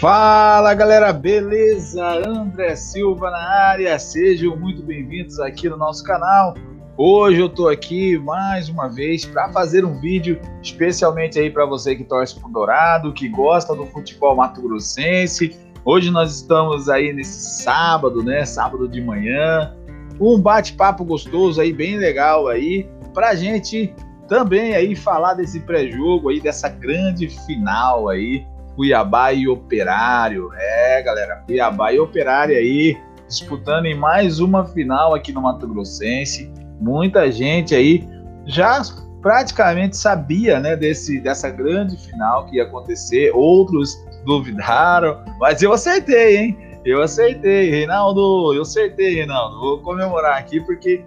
Fala galera, beleza? André Silva na área, sejam muito bem-vindos aqui no nosso canal. Hoje eu tô aqui mais uma vez para fazer um vídeo especialmente aí para você que torce pro Dourado, que gosta do futebol mato-grossense. Hoje nós estamos aí nesse sábado, né? Sábado de manhã, um bate-papo gostoso aí, bem legal aí, pra gente também aí falar desse pré-jogo aí, dessa grande final aí Cuiabá e Operário. É, galera, Cuiabá e Operário aí disputando em mais uma final aqui no Mato Grossense. Muita gente aí já praticamente sabia, né, desse dessa grande final que ia acontecer. Outros duvidaram, mas eu acertei, hein? Eu acertei, Reinaldo. Eu acertei, Reinaldo. Vou comemorar aqui porque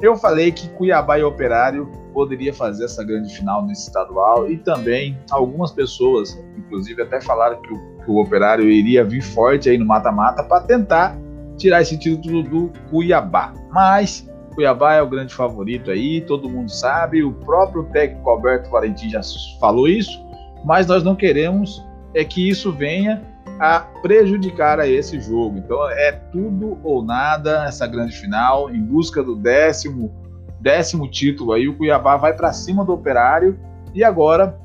eu falei que Cuiabá e Operário poderia fazer essa grande final nesse estadual e também algumas pessoas, inclusive até falaram que o, que o Operário iria vir forte aí no mata-mata para tentar tirar esse título do Cuiabá. Mas Cuiabá é o grande favorito aí, todo mundo sabe, o próprio técnico Alberto Valentim já falou isso, mas nós não queremos é que isso venha a prejudicar a esse jogo. Então é tudo ou nada essa grande final em busca do décimo décimo título aí. O Cuiabá vai para cima do Operário e agora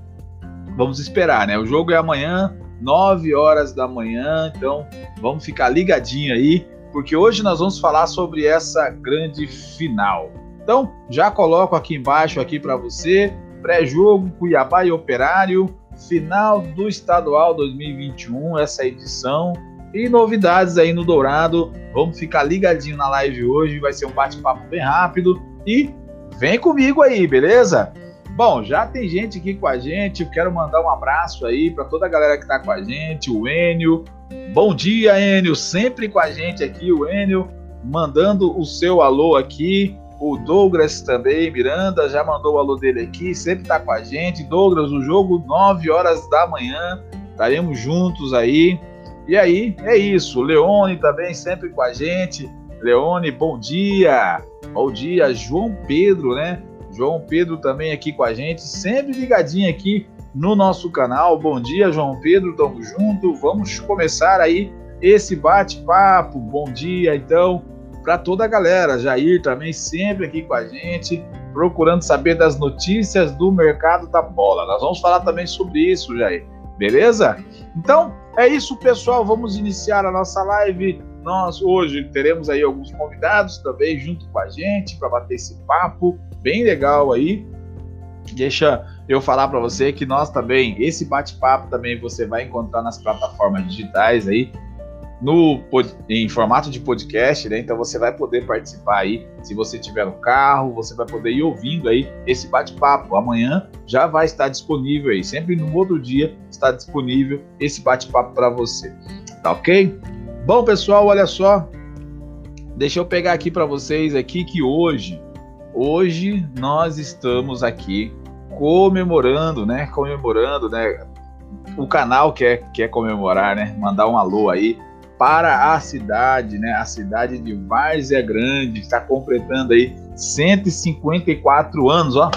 vamos esperar, né? O jogo é amanhã, 9 horas da manhã. Então vamos ficar ligadinho aí, porque hoje nós vamos falar sobre essa grande final. Então já coloco aqui embaixo aqui para você pré-jogo Cuiabá e Operário final do Estadual 2021, essa edição. E novidades aí no Dourado. Vamos ficar ligadinho na live hoje, vai ser um bate-papo bem rápido. E vem comigo aí, beleza? Bom, já tem gente aqui com a gente. Quero mandar um abraço aí para toda a galera que está com a gente. O Enio. Bom dia, Enio. Sempre com a gente aqui, o Enio, mandando o seu alô aqui. O Douglas também, Miranda, já mandou o alô dele aqui, sempre tá com a gente. Douglas, o jogo 9 horas da manhã, estaremos juntos aí. E aí, é isso. Leone também sempre com a gente. Leone, bom dia. Bom dia, João Pedro, né? João Pedro também aqui com a gente, sempre ligadinho aqui no nosso canal. Bom dia, João Pedro, tamo junto. Vamos começar aí esse bate-papo. Bom dia, então para toda a galera. Jair também sempre aqui com a gente, procurando saber das notícias do mercado da bola. Nós vamos falar também sobre isso, Jair. Beleza? Então, é isso, pessoal. Vamos iniciar a nossa live. Nós hoje teremos aí alguns convidados também junto com a gente para bater esse papo bem legal aí. Deixa eu falar para você que nós também, esse bate-papo também você vai encontrar nas plataformas digitais aí, no, em formato de podcast, né? Então você vai poder participar aí. Se você tiver no carro, você vai poder ir ouvindo aí esse bate-papo. Amanhã já vai estar disponível aí. Sempre no outro dia está disponível esse bate-papo para você. Tá ok? Bom, pessoal, olha só. Deixa eu pegar aqui para vocês aqui que hoje, hoje nós estamos aqui comemorando, né? Comemorando, né? O canal quer, quer comemorar, né? Mandar um alô aí para a cidade, né? A cidade de Várzea Grande está completando aí 154 anos, ó.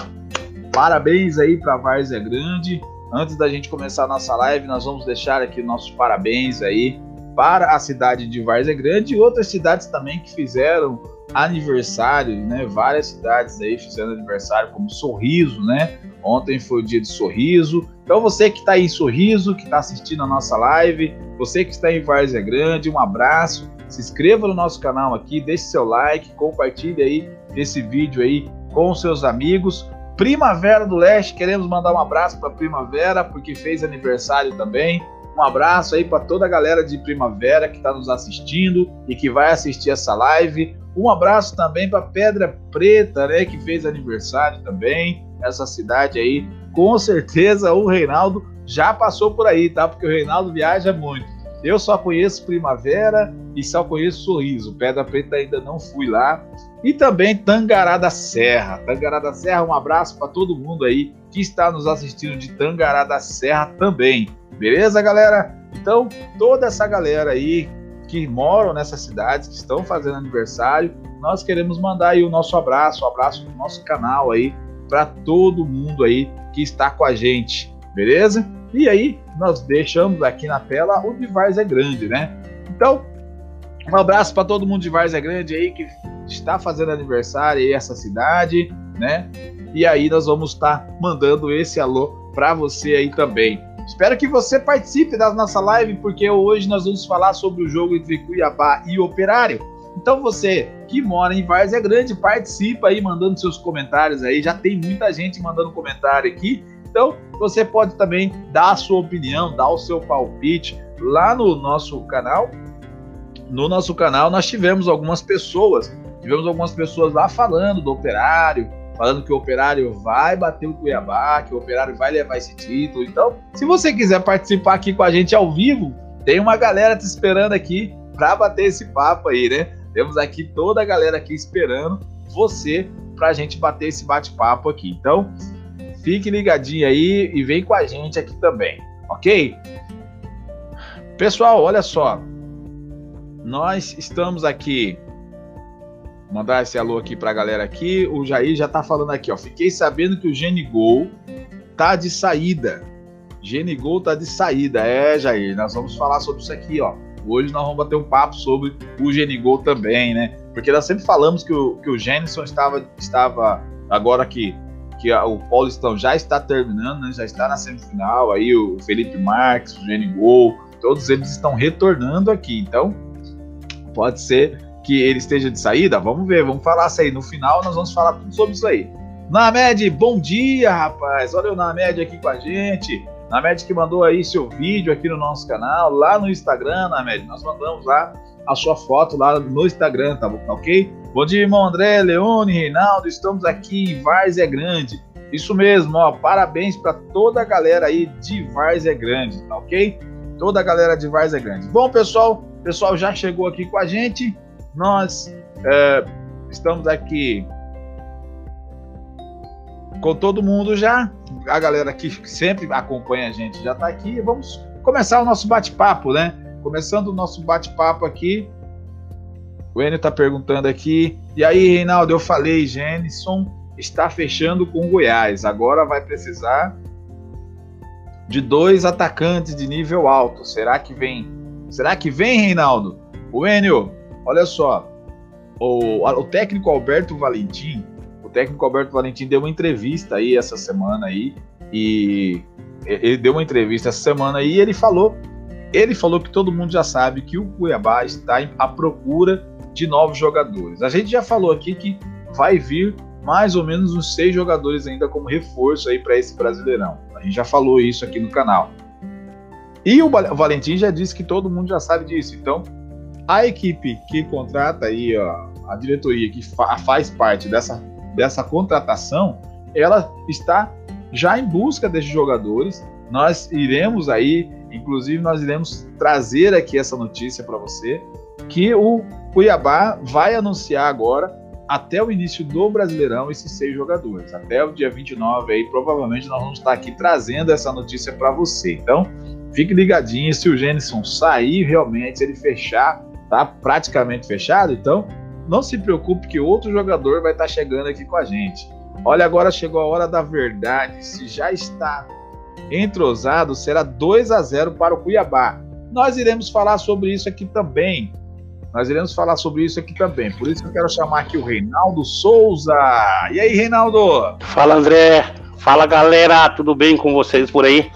Parabéns aí para Várzea Grande. Antes da gente começar a nossa live, nós vamos deixar aqui nossos parabéns aí para a cidade de Várzea Grande e outras cidades também que fizeram aniversário, né? Várias cidades aí fizeram aniversário, como Sorriso, né? Ontem foi o dia de Sorriso. Então você que está em Sorriso, que está assistindo a nossa live, você que está em Várzea Grande, um abraço. Se inscreva no nosso canal aqui, deixe seu like, compartilhe aí esse vídeo aí com seus amigos. Primavera do Leste, queremos mandar um abraço para Primavera, porque fez aniversário também. Um abraço aí para toda a galera de Primavera que está nos assistindo e que vai assistir essa live. Um abraço também para Pedra Preta, né, que fez aniversário também. Essa cidade aí, com certeza o Reinaldo já passou por aí, tá? Porque o Reinaldo viaja muito. Eu só conheço Primavera e só conheço Sorriso. Pedra Preta ainda não fui lá. E também Tangará da Serra. Tangará da Serra, um abraço para todo mundo aí que está nos assistindo de Tangará da Serra também. Beleza, galera? Então, toda essa galera aí que moram nessas cidades, que estão fazendo aniversário, nós queremos mandar aí o nosso abraço, o abraço do nosso canal aí para todo mundo aí que está com a gente, beleza? E aí, nós deixamos aqui na tela o de Várzea Grande, né? Então, um abraço para todo mundo de Várzea Grande aí que está fazendo aniversário aí essa cidade, né? E aí nós vamos estar tá mandando esse alô para você aí também. Espero que você participe da nossa live, porque hoje nós vamos falar sobre o jogo entre Cuiabá e Operário. Então você que mora em Várzea Grande, participa aí mandando seus comentários aí. Já tem muita gente mandando comentário aqui. Então você pode também dar a sua opinião, dar o seu palpite lá no nosso canal. No nosso canal nós tivemos algumas pessoas, tivemos algumas pessoas lá falando do Operário, falando que o Operário vai bater o Cuiabá, que o Operário vai levar esse título. Então, se você quiser participar aqui com a gente ao vivo, tem uma galera te esperando aqui para bater esse papo aí, né? Temos aqui toda a galera aqui esperando você para a gente bater esse bate-papo aqui. Então, fique ligadinho aí e vem com a gente aqui também, ok? Pessoal, olha só, nós estamos aqui mandar esse alô aqui pra galera aqui. O Jair já tá falando aqui, ó. Fiquei sabendo que o Genigol tá de saída. Genigol tá de saída. É, Jair, nós vamos falar sobre isso aqui, ó. Hoje nós vamos bater um papo sobre o Genigol também, né? Porque nós sempre falamos que o, que o estava, estava agora que, que o Paulistão já está terminando, né? já está na semifinal. Aí o Felipe Marques, o Genigol, todos eles estão retornando aqui. Então, pode ser que ele esteja de saída? Vamos ver, vamos falar isso aí. No final nós vamos falar tudo sobre isso aí. Named, bom dia, rapaz. Olha o Named aqui com a gente. Named que mandou aí seu vídeo aqui no nosso canal, lá no Instagram, Named. Nós mandamos lá a sua foto lá no Instagram, tá, tá ok? Bom dia, irmão André, Leone, Reinaldo. Estamos aqui em Várzea Grande. Isso mesmo, ó. Parabéns para toda a galera aí de Várzea Grande, tá ok? Toda a galera de Várzea Grande. Bom, pessoal, pessoal já chegou aqui com a gente. Nós é, estamos aqui com todo mundo já. A galera que sempre acompanha a gente já está aqui. Vamos começar o nosso bate-papo, né? Começando o nosso bate-papo aqui. O Enio está perguntando aqui. E aí, Reinaldo, eu falei, Jenison está fechando com o Goiás. Agora vai precisar de dois atacantes de nível alto. Será que vem? Será que vem, Reinaldo? O Enio, Olha só, o, o técnico Alberto Valentim, o técnico Alberto Valentim deu uma entrevista aí essa semana aí e ele deu uma entrevista essa semana aí e ele falou, ele falou que todo mundo já sabe que o Cuiabá está à procura de novos jogadores. A gente já falou aqui que vai vir mais ou menos uns seis jogadores ainda como reforço aí para esse Brasileirão. A gente já falou isso aqui no canal. E o Valentim já disse que todo mundo já sabe disso. Então, a equipe que contrata aí, ó, a diretoria que fa faz parte dessa, dessa contratação, ela está já em busca desses jogadores. Nós iremos aí, inclusive nós iremos trazer aqui essa notícia para você, que o Cuiabá vai anunciar agora até o início do Brasileirão esses seis jogadores. Até o dia 29 aí, provavelmente nós vamos estar aqui trazendo essa notícia para você. Então, fique ligadinho, se o Gênison sair realmente, ele fechar tá praticamente fechado, então não se preocupe que outro jogador vai estar chegando aqui com a gente. Olha, agora chegou a hora da verdade. Se já está entrosado, será 2 a 0 para o Cuiabá. Nós iremos falar sobre isso aqui também. Nós iremos falar sobre isso aqui também. Por isso eu quero chamar aqui o Reinaldo Souza. E aí, Reinaldo? Fala, André. Fala, galera. Tudo bem com vocês por aí?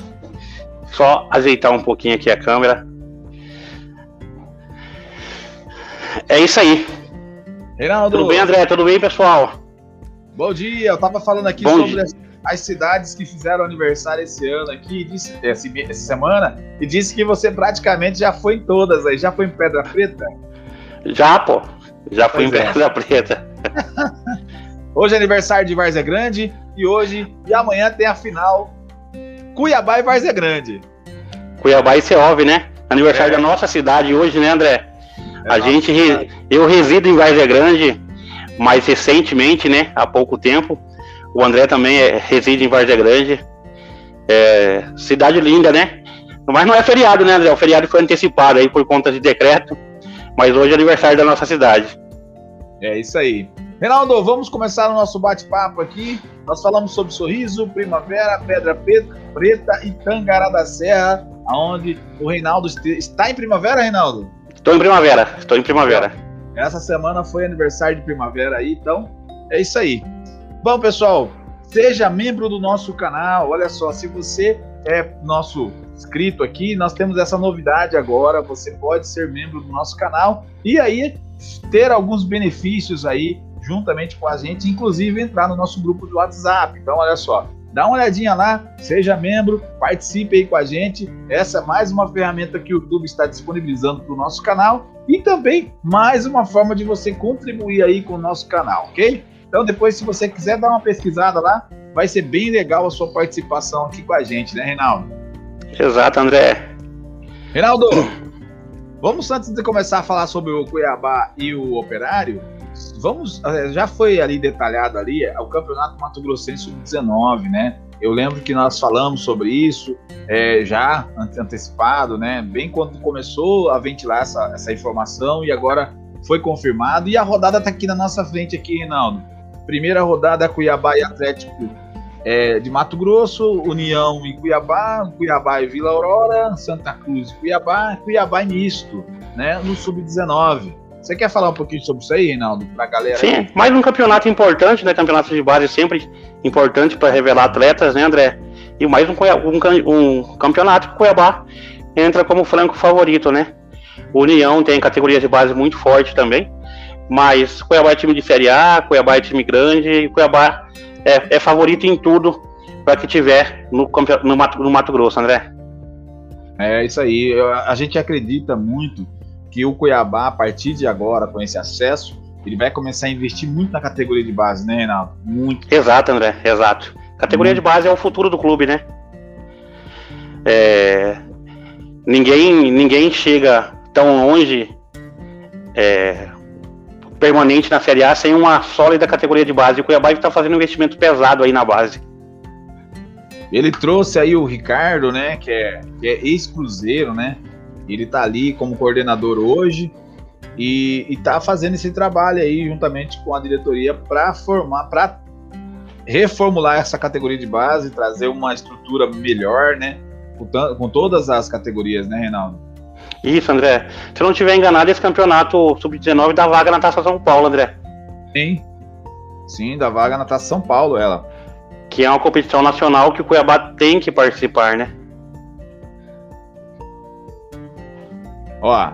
Só ajeitar um pouquinho aqui a câmera. É isso aí. Reinaldo. Tudo bem, André? Tudo bem, pessoal? Bom dia. Eu tava falando aqui Bom sobre as, as, cidades que fizeram aniversário esse ano aqui, disse, essa semana, e disse que você praticamente já foi em todas aí. Já foi em Pedra Preta? Já, pô. Já fui em é. Pedra Preta. hoje é aniversário de Várzea Grande e hoje e amanhã tem a final Cuiabá e Várzea Grande. Cuiabá e Seove, né? Aniversário é. da nossa cidade hoje, né, André? É a gente, eu resido em Várzea Grande, mais recentemente, né, há pouco tempo. O André também é, reside em Várzea Grande. É, cidade linda, né? Mas não é feriado, né, André? O feriado foi antecipado aí por conta de decreto. Mas hoje é aniversário da nossa cidade. É isso aí. Reinaldo, vamos começar o nosso bate-papo aqui. Nós falamos sobre Sorriso, Primavera, Pedra Preta e Tangará da Serra, aonde o Reinaldo está em primavera, Reinaldo? Estou em primavera, estou em primavera. Essa semana foi aniversário de primavera aí, então é isso aí. Bom, pessoal, seja membro do nosso canal. Olha só, se você é nosso inscrito aqui, nós temos essa novidade agora. Você pode ser membro do nosso canal e aí ter alguns benefícios aí juntamente com a gente, inclusive entrar no nosso grupo do WhatsApp. Então, olha só, dá uma olhadinha lá, seja membro, participe aí com a gente. Essa é mais uma ferramenta que o YouTube está disponibilizando para o nosso canal e também mais uma forma de você contribuir aí com o nosso canal, ok? Então, depois, se você quiser dar uma pesquisada lá, vai ser bem legal a sua participação aqui com a gente, né, Reinaldo? Exato, André. Reinaldo, vamos antes de começar a falar sobre o Cuiabá e o Operário, vamos, eh, já foi ali detalhado ali é, o Campeonato Mato Grossense Sub-19, né? Eu lembro que nós falamos sobre isso é, já antecipado, né? Bem quando começou a ventilar essa, essa informação e agora foi confirmado. E a rodada está aqui na nossa frente aqui, Reinaldo. Primeira rodada Cuiabá e Atlético é, de Mato Grosso, União e Cuiabá, Cuiabá e Vila Aurora, Santa Cruz e Cuiabá, Cuiabá e misto, né? No Sub-19. Você quer falar um pouquinho sobre isso aí, Reinaldo, pra galera? Sim, mais um campeonato importante, né? Campeonato de base sempre importante para revelar atletas, né, André? E mais um, um, um campeonato que o Cuiabá entra como franco favorito, né? União tem categoria de base muito forte também, mas Cuiabá é time de Série A, Cuiabá é time grande e Cuiabá é, é favorito em tudo para que tiver no, no, Mato, no Mato Grosso, André. É isso aí. A gente acredita muito que o Cuiabá, a partir de agora, com esse acesso, ele vai começar a investir muito na categoria de base, né, Reinaldo? Muito. Exato, André, exato. Categoria de base é o futuro do clube, né? É... Ninguém, ninguém chega tão longe é... permanente na Série A sem uma sólida categoria de base. E o Cuiabá está fazendo um investimento pesado aí na base. Ele trouxe aí o Ricardo, né, que é, que é ex-cruzeiro, né? Ele está ali como coordenador hoje e está fazendo esse trabalho aí juntamente com a diretoria para formar, para reformular essa categoria de base, trazer uma estrutura melhor, né? Com, com todas as categorias, né, Reinaldo? Isso, André. Se eu não estiver enganado, esse campeonato sub-19 dá vaga na Taça São Paulo, André. Sim. Sim, dá vaga na Taça São Paulo, ela. Que é uma competição nacional que o Cuiabá tem que participar, né? Ó.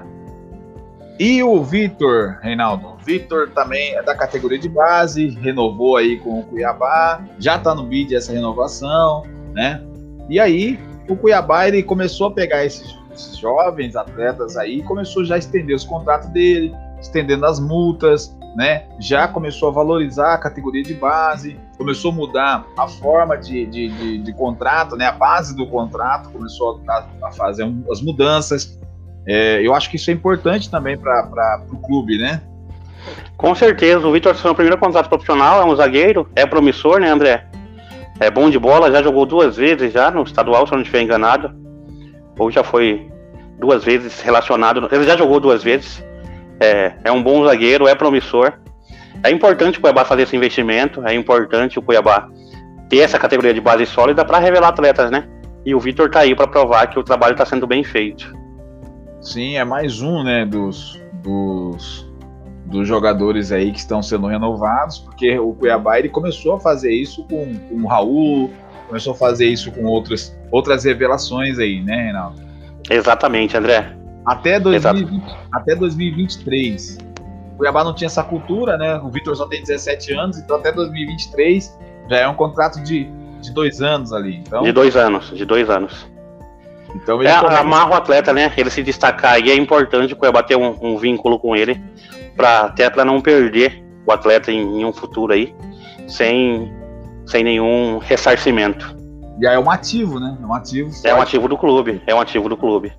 E o Vitor, Reinaldo? O Vitor também é da categoria de base, renovou aí com o Cuiabá, já tá no bid essa renovação, né? E aí, o Cuiabá ele começou a pegar esses, jovens atletas aí, começou já a estender os contratos dele, estendendo as multas, né? Já começou a valorizar a categoria de base, começou a mudar a forma de, de, de, de contrato, né? A base do contrato começou a, a fazer as mudanças. É, eu acho que isso é importante também para o clube, né? Com certeza, o Vitor foi o primeiro contrato profissional, é um zagueiro, é promissor, né, André? É bom de bola, já jogou duas vezes já no estadual, se eu não estiver enganado. Ou já foi duas vezes relacionado. Ele já jogou duas vezes. É, é um bom zagueiro, é promissor. É importante o Cuiabá fazer esse investimento, é importante o Cuiabá ter essa categoria de base sólida para revelar atletas, né? E o Vitor tá aí para provar que o trabalho está sendo bem feito. Sim, é mais um, né, dos, dos, dos jogadores aí que estão sendo renovados, porque o Cuiabá ele começou a fazer isso com, com o Raul, começou a fazer isso com outras, outras revelações aí, né, Reinaldo? Exatamente, André. Até, 2020, até 2023. O Cuiabá não tinha essa cultura, né? O Vitor só tem 17 anos, então até 2023 já é um contrato de, de dois anos ali. Então... De dois anos, de dois anos. Então ele é, começa... amarra o atleta, né? Ele se destacar e é importante o Cuiabá ter um, um vínculo com ele para até para não perder o atleta em, em, um futuro aí sem, sem nenhum ressarcimento. E aí é um ativo, né? É um ativo. Forte. É um ativo do clube. É um ativo do clube.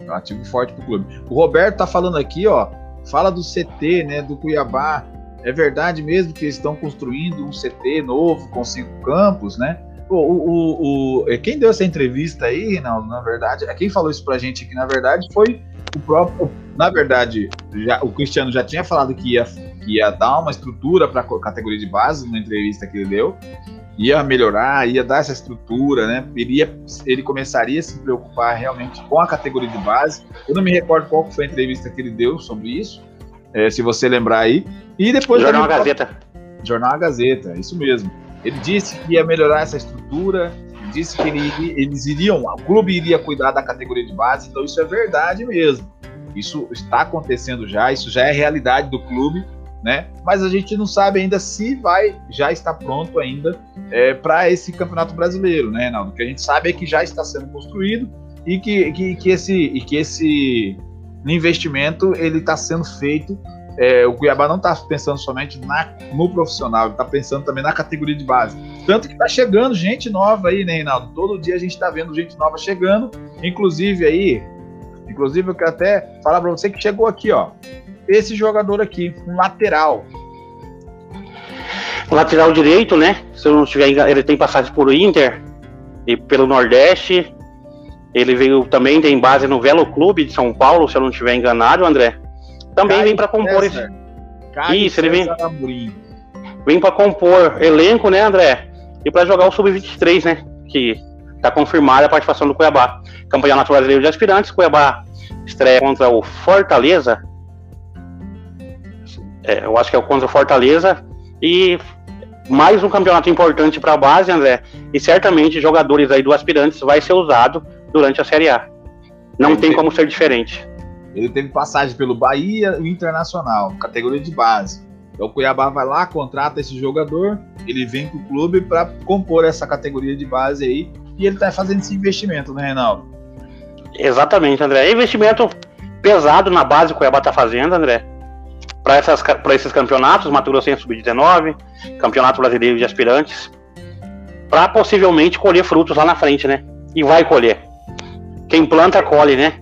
É um ativo forte pro clube. O Roberto tá falando aqui, ó. Fala do CT, né? Do Cuiabá. É verdade mesmo que eles estão construindo um CT novo com cinco campos, né? o, o, o, quem deu essa entrevista aí, Reinaldo, na verdade, quem falou isso pra gente aqui, na verdade, foi o próprio. Na verdade, já, o Cristiano já tinha falado que ia, que ia dar uma estrutura para a categoria de base na entrevista que ele deu, ia melhorar, ia dar essa estrutura, né? Ele, ia, ele começaria a se preocupar realmente com a categoria de base. Eu não me recordo qual foi a entrevista que ele deu sobre isso, é, se você lembrar aí. E depois. Jornal Gazeta. Jornal Gazeta, isso mesmo. Ele disse que ia melhorar essa estrutura, disse que ele, eles iriam, o clube iria cuidar da categoria de base, então isso é verdade mesmo. Isso está acontecendo já, isso já é realidade do clube, né? Mas a gente não sabe ainda se vai, já está pronto ainda é, para esse campeonato brasileiro, né, Reinaldo? O que a gente sabe é que já está sendo construído e que, que, que esse, e que esse investimento ele está sendo feito é, o Cuiabá não está pensando somente na, no profissional, está pensando também na categoria de base. Tanto que está chegando gente nova aí, né, Reinaldo? Todo dia a gente está vendo gente nova chegando, inclusive aí, inclusive eu quero até falar para você que chegou aqui, ó, esse jogador aqui, um lateral. Lateral direito, né? Se eu não estiver ele tem passagem por Inter e pelo Nordeste. Ele veio também, tem base no Velo Clube de São Paulo, se eu não estiver enganado, André. Também Caio vem para compor esse. Isso, ele vem. Vem para compor elenco, né, André? E para jogar o Sub-23, né? Que tá confirmada a participação do Cuiabá. Campeonato Brasileiro de Aspirantes, Cuiabá estreia contra o Fortaleza. É, eu acho que é o contra o Fortaleza. E mais um campeonato importante para a base, André. E certamente jogadores aí do Aspirantes vai ser usado durante a Série A. Não tem como ser diferente. Ele teve passagem pelo Bahia e Internacional, categoria de base. Então o Cuiabá vai lá, contrata esse jogador, ele vem para o clube para compor essa categoria de base aí e ele está fazendo esse investimento, né, Reinaldo? Exatamente, André. É investimento pesado na base que o Cuiabá está fazendo, André. Para esses campeonatos, Mato Grossense Sub-19, Campeonato Brasileiro de Aspirantes, para possivelmente colher frutos lá na frente, né? E vai colher. Quem planta, colhe, né?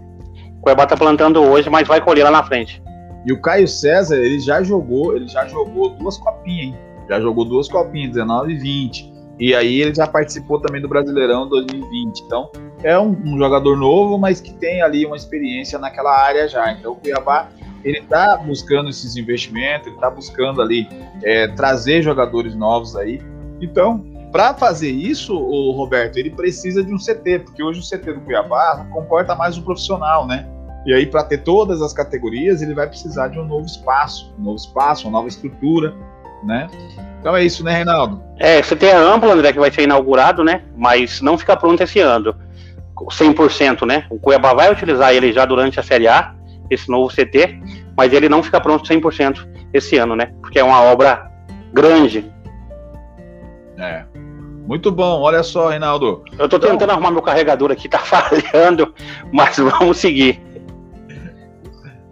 O Cuiabá tá plantando hoje, mas vai colher lá na frente. E o Caio César, ele já jogou, ele já jogou duas copinhas, hein? Já jogou duas copinhas, 19 e 20. E aí ele já participou também do Brasileirão 2020. Então, é um, um, jogador novo, mas que tem ali uma experiência naquela área já. Então, o Cuiabá, ele tá buscando esses investimentos, ele tá buscando ali é, trazer jogadores novos aí. Então, para fazer isso, o Roberto, ele precisa de um CT, porque hoje o CT do Cuiabá comporta mais um profissional, né? E aí, para ter todas as categorias, ele vai precisar de um novo espaço, um novo espaço, uma nova estrutura, né? Então é isso, né, Reinaldo? É, você tem a ampla, André, que vai ser inaugurado, né? Mas não fica pronto esse ano, 100%, né? O Cuiabá vai utilizar ele já durante a Série A, esse novo CT, mas ele não fica pronto 100% esse ano, né? Porque é uma obra grande. É. Muito bom, olha só, Reinaldo. Eu tô então... tentando arrumar meu carregador aqui, tá falhando, mas vamos seguir.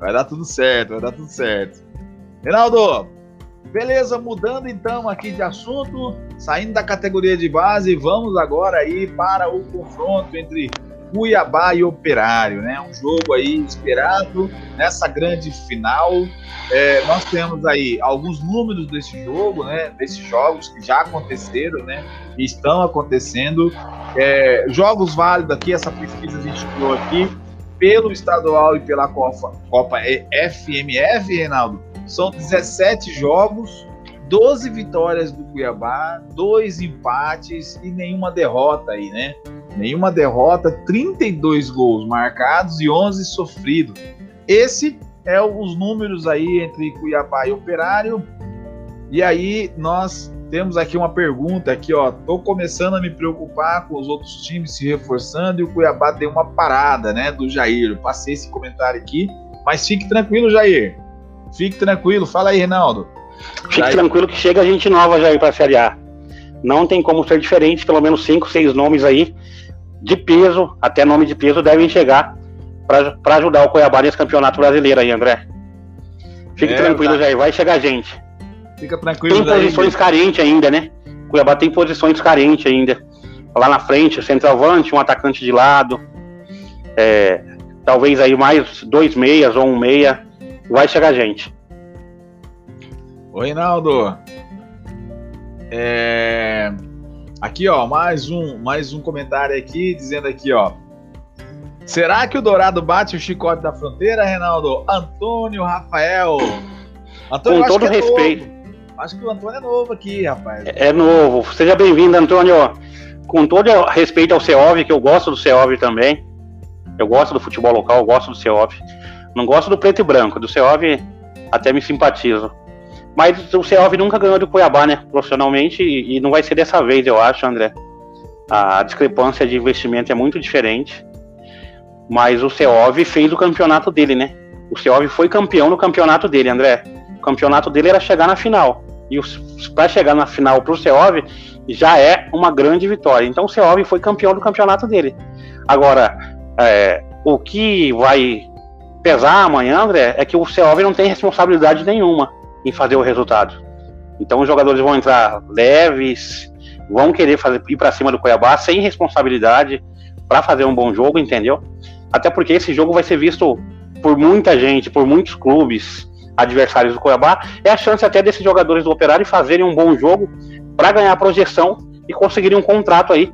Vai dar tudo certo, vai dar tudo certo. Reinaldo, beleza, mudando então aqui de assunto, saindo da categoria de base, vamos agora aí para o confronto entre Cuiabá e Operário, né? Um jogo aí esperado nessa grande final. É, nós temos aí alguns números desse jogo, né? Desses jogos que já aconteceram, né? E estão acontecendo. É, jogos válidos aqui, essa pesquisa a gente criou aqui pelo estadual e pela Copa, Copa FMF, Reinaldo. São 17 jogos 12 vitórias do Cuiabá, dois empates e nenhuma derrota aí, né? Nenhuma derrota, 32 gols marcados e 11 sofridos. Esse é os números aí entre Cuiabá e Operário. E aí nós temos aqui uma pergunta aqui, ó. Tô começando a me preocupar com os outros times se reforçando e o Cuiabá deu uma parada, né, do Jair. Eu passei esse comentário aqui, mas fique tranquilo, Jair. Fique tranquilo. Fala aí, Reinaldo. Fique Jair. tranquilo que chega gente nova aí para Série A. Não tem como ser diferente, pelo menos cinco, seis nomes aí de peso, até nome de peso, devem chegar para ajudar o Cuiabá nesse campeonato brasileiro aí, André. Fique é, tranquilo, tá. Jair, vai chegar gente. Fica tranquilo, Tem posições carentes ainda, né? Cuiabá tem posições carentes ainda. Lá na frente, centroavante, um atacante de lado. É, talvez aí mais dois meias ou um meia. Vai chegar gente. Oi, Reinaldo. É... Aqui, ó, mais um, mais um comentário aqui, dizendo aqui, ó. Será que o Dourado bate o chicote da fronteira, Reinaldo? Antônio Rafael. Antônio, Com todo é respeito. Novo. Acho que o Antônio é novo aqui, rapaz. É, é novo. Seja bem-vindo, Antônio. Com todo respeito ao Ceov, que eu gosto do Ceov também. Eu gosto do futebol local, eu gosto do Ceov. Não gosto do preto e branco. Do Ceov até me simpatizo. Mas o Ceov nunca ganhou do Cuiabá, né? Profissionalmente, e, e não vai ser dessa vez, eu acho, André. A discrepância de investimento é muito diferente. Mas o Ceov fez o campeonato dele, né? O Ceov foi campeão no campeonato dele, André. O campeonato dele era chegar na final. E para chegar na final para o Ceov já é uma grande vitória. Então o Ceov foi campeão do campeonato dele. Agora, é, o que vai pesar amanhã, André, é que o Ceov não tem responsabilidade nenhuma em fazer o resultado. Então os jogadores vão entrar leves, vão querer fazer, ir para cima do Cuiabá sem responsabilidade para fazer um bom jogo, entendeu? Até porque esse jogo vai ser visto por muita gente, por muitos clubes adversários do Cuiabá. É a chance até desses jogadores do Operário fazerem um bom jogo para ganhar projeção e conseguirem um contrato aí,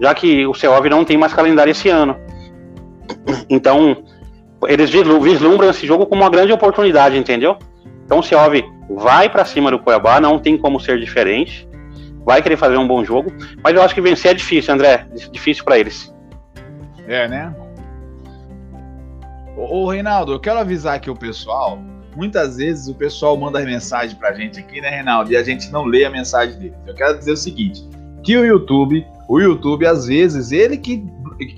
já que o CEOV não tem mais calendário esse ano. Então, eles vislumbram esse jogo como uma grande oportunidade, entendeu? Então o Ciove vai para cima do Cuiabá, não tem como ser diferente. Vai querer fazer um bom jogo, mas eu acho que vencer é difícil, André. Difícil para eles. É, né? Ô, ô, Reinaldo, eu quero avisar aqui o pessoal. Muitas vezes o pessoal manda mensagem pra gente aqui, né, Reinaldo? E a gente não lê a mensagem dele. Eu quero dizer o seguinte: que o YouTube, o YouTube, às vezes, ele que,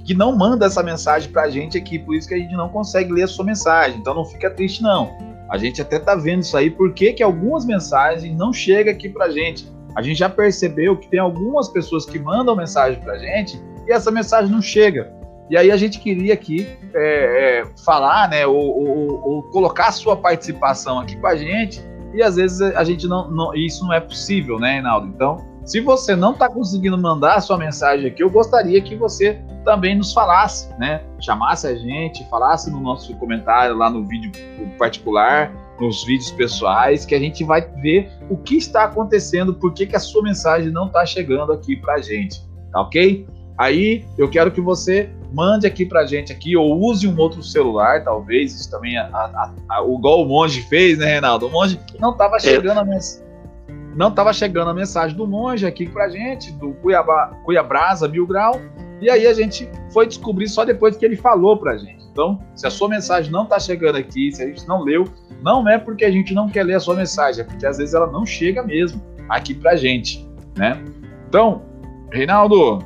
que não manda essa mensagem pra gente aqui, por isso que a gente não consegue ler a sua mensagem. Então não fica triste, não. A gente até tá vendo isso aí, porque que algumas mensagens não chegam aqui pra gente. A gente já percebeu que tem algumas pessoas que mandam mensagem pra gente e essa mensagem não chega. E aí a gente queria aqui é, é, falar, né, ou, ou, ou, colocar a sua participação aqui com a gente, e às vezes a gente não, não isso não é possível, né, Reinaldo? Então, se você não está conseguindo mandar a sua mensagem aqui, eu gostaria que você também nos falasse, né? Chamasse a gente, falasse no nosso comentário lá no vídeo particular, nos vídeos pessoais, que a gente vai ver o que está acontecendo, por que, que a sua mensagem não está chegando aqui para a gente, tá ok? Aí eu quero que você mande aqui para a gente aqui, ou use um outro celular, talvez, isso também, a, a, a, o igual o Monge fez, né, Reinaldo? O Monge não estava chegando a mensagem não estava chegando a mensagem do monge aqui pra gente, do Cuiabá, Cuiabrasa Mil Grau, e aí a gente foi descobrir só depois que ele falou pra gente. Então, se a sua mensagem não está chegando aqui, se a gente não leu, não é porque a gente não quer ler a sua mensagem, é porque às vezes ela não chega mesmo aqui pra gente, né? Então, Reinaldo,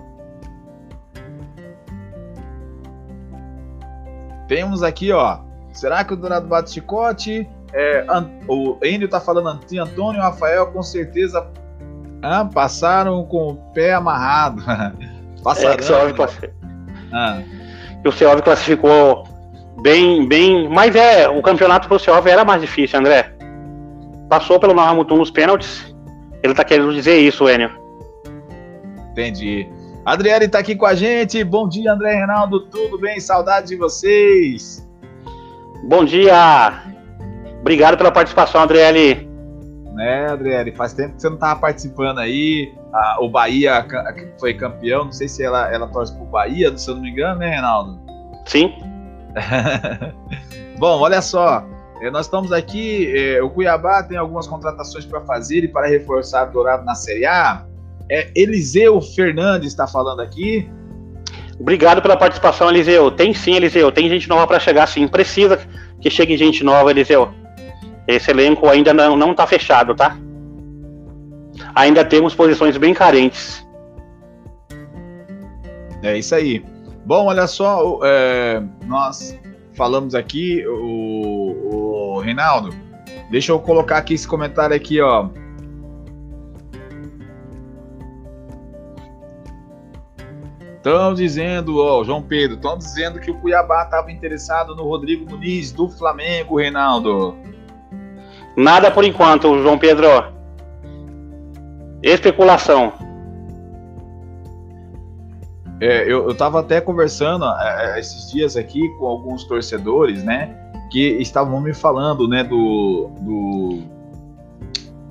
temos aqui, ó, será que o Dourado bate chicote? É, o Enio tá falando Antônio e Rafael com certeza ah, passaram com o pé amarrado. passaram. É, que o ah. o Seov classificou bem, bem. Mas é, o campeonato pro Seov era mais difícil, André. Passou pelo Nahamutum nos pênaltis. Ele tá querendo dizer isso, Enio. Entendi. Adriele tá aqui com a gente. Bom dia, André Reinaldo. Tudo bem? Saudade de vocês. Bom dia. Obrigado pela participação, Adriele. Né, Adriele, faz tempo que você não estava participando aí. Ah, o Bahia foi campeão, não sei se ela, ela torce pro Bahia, se eu não me engano, né, Reinaldo? Sim. Bom, olha só. Eh, nós estamos aqui. Eh, o Cuiabá tem algumas contratações para fazer e para reforçar o Dourado na Série A. É, Eliseu Fernandes está falando aqui. Obrigado pela participação, Eliseu. Tem sim, Eliseu. Tem gente nova para chegar, sim. Precisa que chegue gente nova, Eliseu. Esse elenco ainda não, não tá fechado, tá? Ainda temos posições bem carentes. É isso aí. Bom, olha só, é, nós falamos aqui, o, o Reinaldo, deixa eu colocar aqui esse comentário aqui, ó. Estão dizendo, ó, João Pedro, estão dizendo que o Cuiabá estava interessado no Rodrigo Muniz do Flamengo, Reinaldo. Nada por enquanto, João Pedro. Especulação. É, eu, estava até conversando é, é, esses dias aqui com alguns torcedores, né? Que estavam me falando, né, do, do,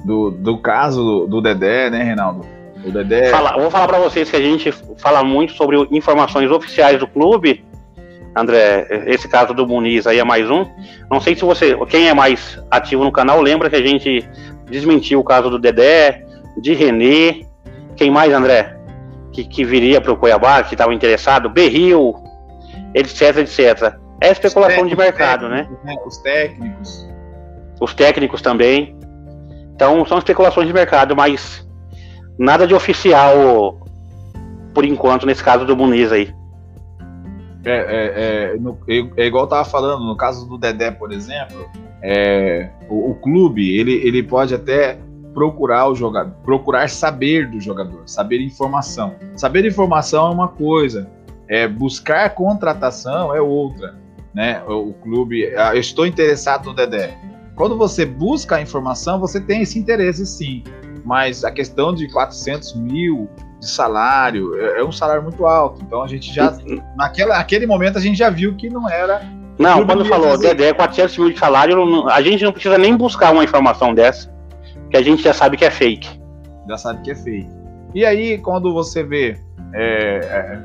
do, do caso do, do Dedé, né, Reinaldo? O Dedé. Fala, vou falar para vocês que a gente fala muito sobre informações oficiais do clube. André, esse caso do Muniz aí é mais um. Não sei se você, quem é mais ativo no canal, lembra que a gente desmentiu o caso do Dedé, de Renê. Quem mais, André? Que, que viria para o Cuiabá, que estava interessado, Berril, etc, etc. É especulação de mercado, né? né? Os técnicos. Os técnicos também. Então são especulações de mercado, mas nada de oficial por enquanto nesse caso do Muniz aí. É, é, é, no, é, igual eu tava falando, no caso do Dedé, por exemplo, é, o, o, clube ele, ele pode até procurar o jogador, procurar saber do jogador, saber informação. Saber informação é uma coisa, é buscar contratação é outra, né? O, o clube, ah, eu estou interessado no Dedé. Quando você busca a informação, você tem esse interesse sim mas a questão de 400 mil de salário é, é um salário muito alto. Então a gente já, naquela, naquele momento, a gente já viu que não era. Não, quando falou fazer. Dedé 400 mil de salário, a gente não precisa nem buscar uma informação dessa, que a gente já sabe que é fake. Já sabe que é fake. E aí, quando você vê é, é,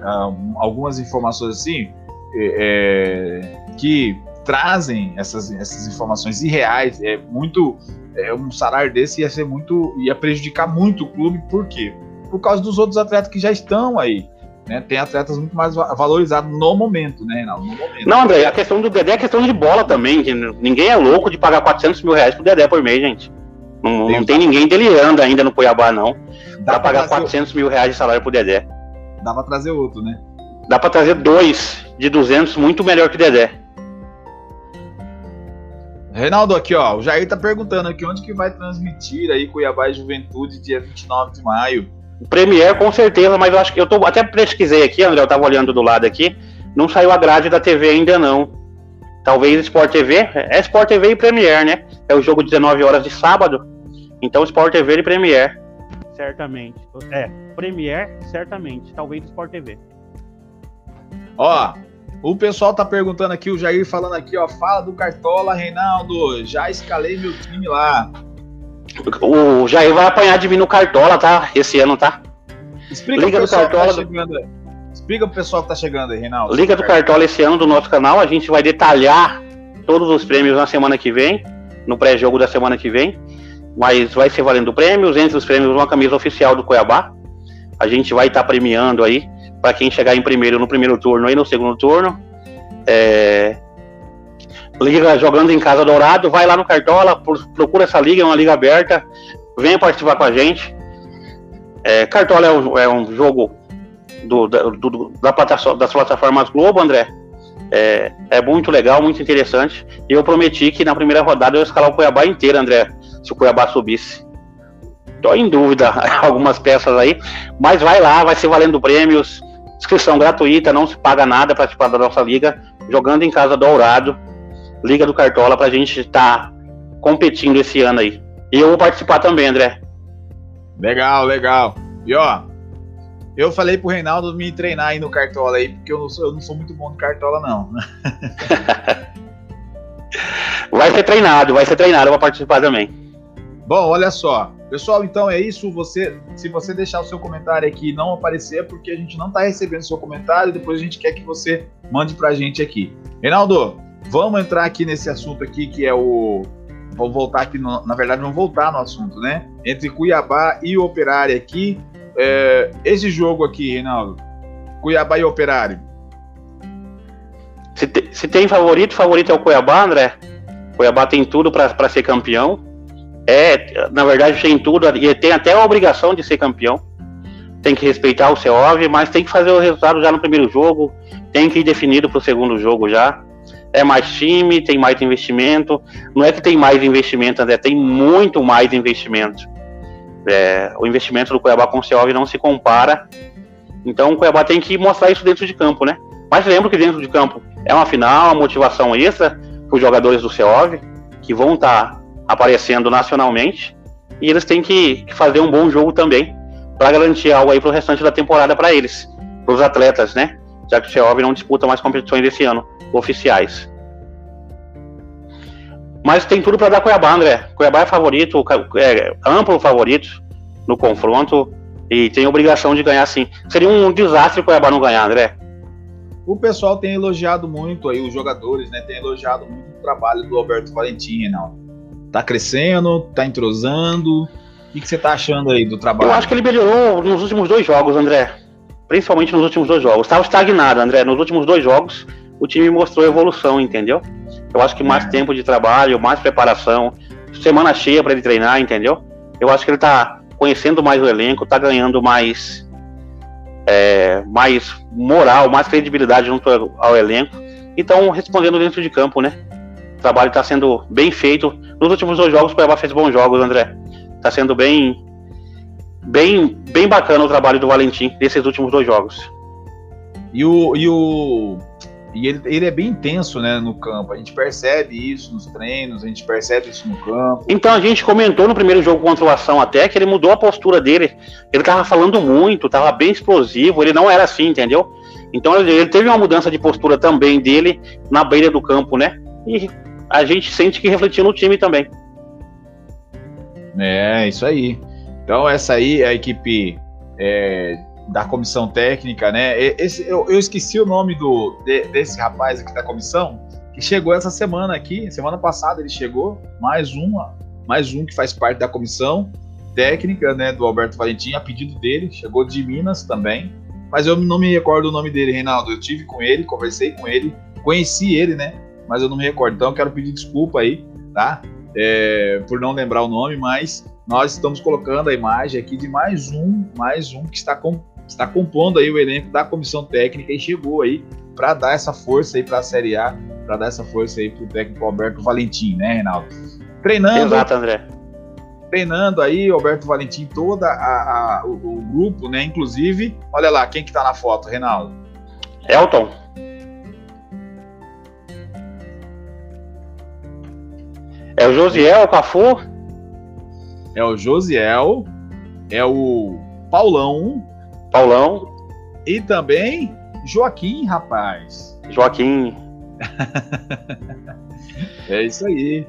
algumas informações assim, é, é, que trazem essas, essas informações irreais, é muito é, um salário desse ia ser muito. ia prejudicar muito o clube, por quê? Por causa dos outros atletas que já estão aí. Né? Tem atletas muito mais valorizados no momento, né, Reinaldo? Momento. Não, André, a questão do Dedé é questão de bola também. ninguém é louco de pagar 400 mil reais pro Dedé por mês, gente. Não tem, não tem ninguém delirando ainda no Cuiabá, não. Dá pra pagar 400 mil reais de salário pro Dedé. Dá pra trazer outro, né? Dá pra trazer dois de 200, muito melhor que o Dedé. Reinaldo, aqui, ó. O Jair tá perguntando aqui onde que vai transmitir aí Cuiabá e Juventude dia 29 de maio. O Premier, com certeza, mas eu acho que eu tô até pesquisei aqui, André, eu tava olhando do lado aqui. Não saiu a grade da TV ainda não. Talvez Sport TV. É Sport TV e Premier, né? É o jogo 19 horas de sábado. Então Sport TV e Premier. Certamente. É, Premier, certamente. Talvez Sport TV. Ó, o pessoal tá perguntando aqui, o Jair falando aqui, ó, fala do Cartola, Reinaldo, já escalei meu time lá. O Jair vai apanhar de vir no Cartola, tá? Esse ano, tá? Explica Liga do tá Cartola. Tá explica pro pessoal que tá chegando aí, Reinaldo. Liga do Cartola esse ano do nosso canal, a gente vai detalhar todos os prêmios na semana que vem, no pré-jogo da semana que vem. Mas vai ser valendo prêmios, entre os prêmios uma camisa oficial do Cuiabá. A gente vai estar tá premiando aí para quem chegar em primeiro no primeiro turno e no segundo turno. É, liga jogando em casa Dourado, vai lá no Cartola, procura essa liga, é uma liga aberta, venha participar com a gente. É, Cartola é um, é um jogo do, do, da plataforma, das plataformas Globo, André. É, é, muito legal, muito interessante. E eu prometi que na primeira rodada eu ia escalar o Cuiabá inteiro, André, se o Cuiabá subisse. Tô em dúvida algumas peças aí, mas vai lá, vai ser valendo prêmios. Inscrição gratuita, não se paga nada para participar da nossa liga, jogando em casa Dourado, Liga do Cartola, para a gente estar tá competindo esse ano aí. E eu vou participar também, André. Legal, legal. E ó, eu falei pro Reinaldo me treinar aí no Cartola aí, porque eu não sou, eu não sou muito bom no Cartola, não. vai ser treinado, vai ser treinado, eu vou participar também. Bom, olha só. Pessoal, então é isso. Você, se você deixar o seu comentário aqui e não aparecer, é porque a gente não está recebendo seu comentário. Depois a gente quer que você mande para a gente aqui. Reinaldo, vamos entrar aqui nesse assunto aqui que é o. Vou voltar aqui, no, na verdade, vamos voltar no assunto, né? Entre Cuiabá e Operário aqui. É, esse jogo aqui, Reinaldo, Cuiabá e Operário. Se, te, se tem favorito, favorito é o Cuiabá, André. Cuiabá tem tudo para ser campeão é, na verdade, tem tudo e tem até a obrigação de ser campeão. Tem que respeitar o CEOV, mas tem que fazer o resultado já no primeiro jogo, tem que ir definido para o segundo jogo já. É mais time, tem mais investimento. Não é que tem mais investimento, André, tem muito mais investimento. É, o investimento do Cuiabá com o CEOV não se compara. Então o Cuiabá tem que mostrar isso dentro de campo, né? Mas lembro que dentro de campo é uma final, uma motivação extra para os jogadores do CEOV, que vão estar tá aparecendo nacionalmente e eles têm que, fazer um bom jogo também para garantir algo aí para o restante da temporada para eles, para os atletas, né? Já que o CEOB não disputa mais competições esse ano oficiais. Mas tem tudo para dar Cuiabá, André. Cuiabá é favorito, é amplo favorito no confronto. E tem obrigação de ganhar sim. Seria um desastre Cuiabá não ganhar, André. O pessoal tem elogiado muito aí, os jogadores, né? Tem elogiado muito o trabalho do Alberto Valentim, Reinaldo. Tá crescendo, tá entrosando. O que, que você tá achando aí do trabalho? Eu acho que ele melhorou nos últimos dois jogos, André. Principalmente nos últimos dois jogos. Estava estagnado, André. Nos últimos dois jogos, o time mostrou evolução, entendeu? Eu acho que mais é. tempo de trabalho, mais preparação, semana cheia para ele treinar, entendeu? Eu acho que ele tá conhecendo mais o elenco, tá ganhando mais é, mais moral, mais credibilidade junto ao elenco. Então, respondendo dentro de campo, né? O trabalho está sendo bem feito. Nos últimos dois jogos, o Cuiabá fez bons jogos, André. Está sendo bem, bem, bem bacana o trabalho do Valentim nesses últimos dois jogos. E o, e o e ele, ele é bem intenso, né, no campo. A gente percebe isso nos treinos, a gente percebe isso no campo. Então a gente comentou no primeiro jogo contra o Ação até que ele mudou a postura dele. Ele tava falando muito, tava bem explosivo, ele não era assim, entendeu? Então ele, ele teve uma mudança de postura também dele na beira do campo, né? E a gente sente que refletiu no time também. É, isso aí. Então essa aí é a equipe é, da comissão técnica, né? Esse, eu, eu esqueci o nome do, de, desse rapaz aqui da comissão, que chegou essa semana aqui, semana passada ele chegou, mais um, mais um que faz parte da comissão técnica, né, do Alberto Valentim, a pedido dele, chegou de Minas também, mas eu não me recordo o nome dele, Reinaldo, eu tive com ele, conversei com ele, conheci ele, né, mas eu não me recordo, então eu quero pedir desculpa aí, tá, é, por não lembrar o nome, mas nós estamos colocando a imagem aqui de mais um, mais um que está com, está compondo aí o elenco da comissão técnica e chegou aí para dar essa força aí para a Série A, para dar essa força aí para o técnico Alberto Valentim, né, Reinaldo? Treinando. Exato, André. Treinando aí, Alberto Valentim, toda a, a o, o, grupo, né? Inclusive, olha lá, quem que tá na foto, Reinaldo? Elton. É o Josiel, o Cafu? É o Josiel, é o Paulão, Paulão. E também Joaquim, rapaz. Joaquim. é isso aí.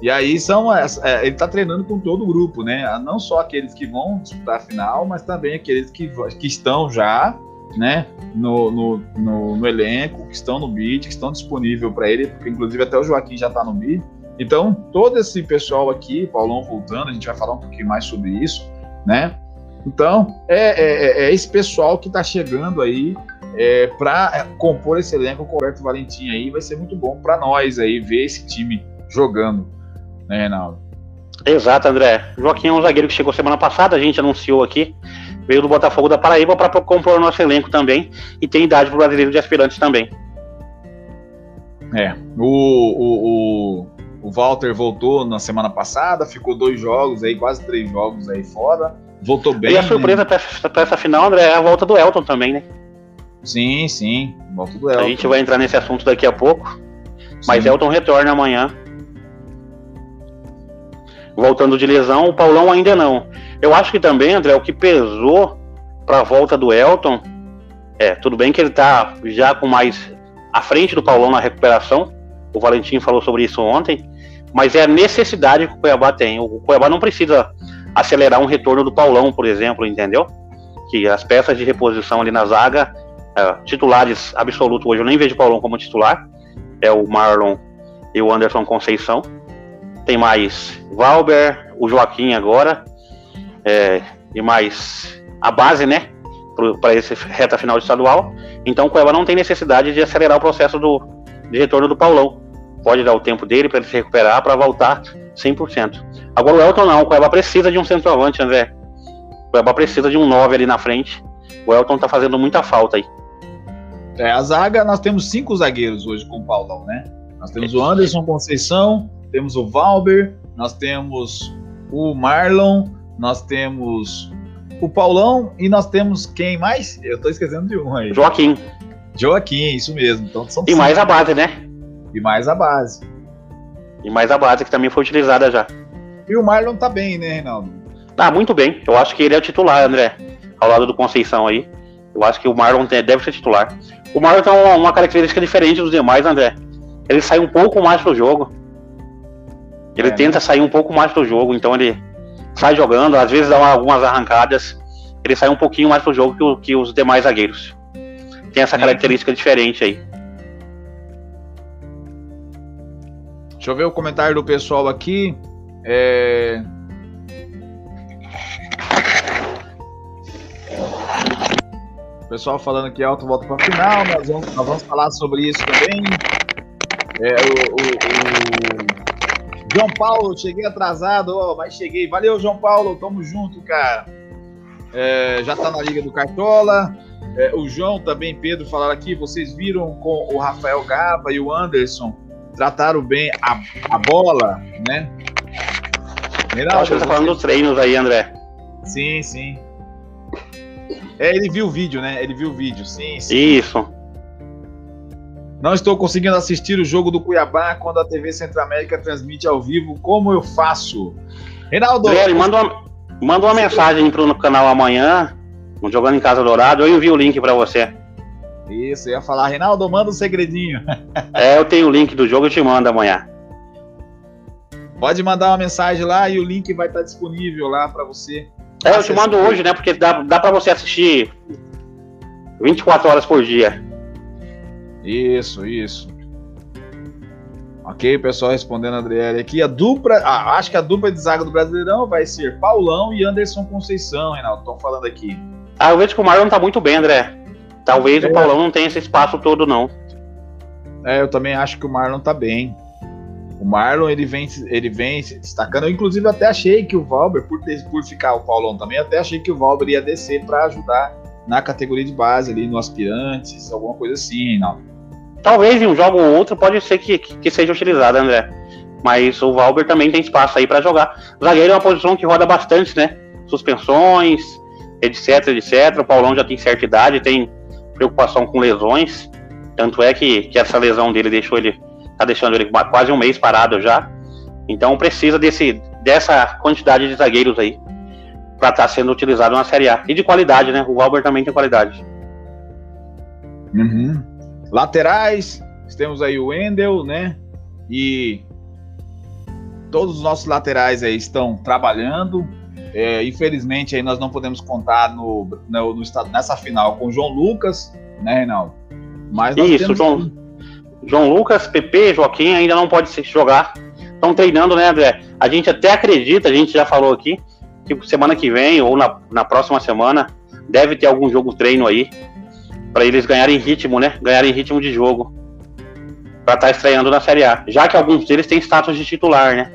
E aí são. É, ele tá treinando com todo o grupo, né? Não só aqueles que vão disputar a final, mas também aqueles que, que estão já, né? No, no, no, no elenco, que estão no bid, que estão disponíveis para ele, porque inclusive até o Joaquim já tá no bid. Então, todo esse pessoal aqui, Paulão voltando, a gente vai falar um pouquinho mais sobre isso, né? Então, é, é, é, é esse pessoal que está chegando aí é, para compor esse elenco com o Roberto Valentim aí. Vai ser muito bom para nós aí ver esse time jogando, né, Reinaldo? Exato, André. Joaquim é um zagueiro que chegou semana passada, a gente anunciou aqui. Veio do Botafogo da Paraíba para compor o nosso elenco também. E tem idade para o brasileiro de aspirantes também. É. O, o, o, o Walter voltou na semana passada, ficou dois jogos aí, quase três jogos aí fora. Voltou bem. E a surpresa né? para essa final, André, é a volta do Elton também, né? Sim, sim. Volta do Elton. A gente vai entrar nesse assunto daqui a pouco. Sim. Mas Elton retorna amanhã. Voltando de lesão, o Paulão ainda não. Eu acho que também, André, o que pesou para a volta do Elton é, tudo bem que ele tá já com mais à frente do Paulão na recuperação. O Valentim falou sobre isso ontem, mas é a necessidade que o Cuiabá tem. O Cuiabá não precisa acelerar um retorno do Paulão, por exemplo, entendeu? Que as peças de reposição ali na zaga, é, titulares absolutos hoje, eu nem vejo o Paulão como titular, é o Marlon e o Anderson Conceição. Tem mais Valber, o Joaquim agora, é, e mais a base, né? Para esse reta final estadual. Então o Cueva não tem necessidade de acelerar o processo do, de retorno do Paulão. Pode dar o tempo dele para ele se recuperar para voltar 100%. Agora o Elton não, o Cuiabá precisa de um centroavante, André. O Cuiabá precisa de um 9 ali na frente. O Elton tá fazendo muita falta aí. É, a zaga, nós temos cinco zagueiros hoje com o Paulão, né? Nós temos o Anderson Conceição, temos o Valber, nós temos o Marlon, nós temos o Paulão e nós temos quem mais? Eu tô esquecendo de um aí. Joaquim. Joaquim, isso mesmo. Então, são e cinco. mais a base, né? E mais a base. E mais a base que também foi utilizada já. E o Marlon tá bem, né, Reinaldo? Tá muito bem. Eu acho que ele é o titular, André. Ao lado do Conceição aí. Eu acho que o Marlon deve ser titular. O Marlon tem uma, uma característica diferente dos demais, André. Ele sai um pouco mais pro jogo. Ele é, tenta né? sair um pouco mais do jogo, então ele sai jogando, às vezes dá uma, algumas arrancadas. ele sai um pouquinho mais pro jogo que, o, que os demais zagueiros. Tem essa característica é. diferente aí. Deixa eu ver o comentário do pessoal aqui. É... O pessoal falando que alto volta para final, nós vamos, nós vamos falar sobre isso também. É, o, o, o, João Paulo, cheguei atrasado, mas cheguei. Valeu, João Paulo, tamo junto, cara. É, já tá na Liga do Cartola. É, o João também, Pedro, falaram aqui. Vocês viram com o Rafael Gaba e o Anderson trataram bem a, a bola, né? Reinaldo, Acho que você tá falando dos treinos aí, André. Sim, sim. É, ele viu o vídeo, né? Ele viu o vídeo, sim, sim. Isso. Não estou conseguindo assistir o jogo do Cuiabá quando a TV Centro-América transmite ao vivo. Como eu faço? Reinaldo. Léo, manda uma, manda uma mensagem pro canal amanhã, jogando em Casa Dourado, eu envio o link para você. Isso, eu ia falar, Reinaldo, manda um segredinho. é, eu tenho o link do jogo, eu te mando amanhã. Pode mandar uma mensagem lá e o link vai estar disponível lá para você. É, eu te mando hoje, né? Porque dá, dá para você assistir 24 horas por dia. Isso, isso. Ok, pessoal respondendo a Adriele aqui. A dupla, ah, acho que a dupla de zaga do Brasileirão vai ser Paulão e Anderson Conceição, Reinaldo. Estão falando aqui. Ah, eu vejo que o Marlon tá muito bem, André. Talvez é. o Paulão não tenha esse espaço todo, não. É, eu também acho que o Marlon tá bem. O Marlon ele vem, ele vem se destacando. Eu, inclusive, até achei que o Valber, por, ter, por ficar o Paulão também, até achei que o Valber ia descer para ajudar na categoria de base ali, no aspirantes, alguma coisa assim, não. Talvez em um jogo ou outro pode ser que, que, seja utilizado, André. Mas o Valber também tem espaço aí para jogar. Zagueiro é uma posição que roda bastante, né? Suspensões, etc, etc. O Paulão já tem certa idade, tem preocupação com lesões. Tanto é que, que essa lesão dele deixou ele tá deixando ele quase um mês parado já. Então precisa desse, dessa quantidade de zagueiros aí para estar tá sendo utilizado na Série A. E de qualidade, né? O Valber também tem qualidade. Uhum. Laterais, temos aí o Wendel, né? E todos os nossos laterais aí estão trabalhando. É, infelizmente aí nós não podemos contar no, no, no, nessa final com o João Lucas, né, Reinaldo? Mas Isso, temos... João, João Lucas, PP, Joaquim ainda não pode se jogar. Estão treinando, né, André? A gente até acredita, a gente já falou aqui, que semana que vem ou na, na próxima semana deve ter algum jogo treino aí para eles ganharem ritmo, né? Ganharem ritmo de jogo para estar tá estreando na Série A, já que alguns deles têm status de titular, né?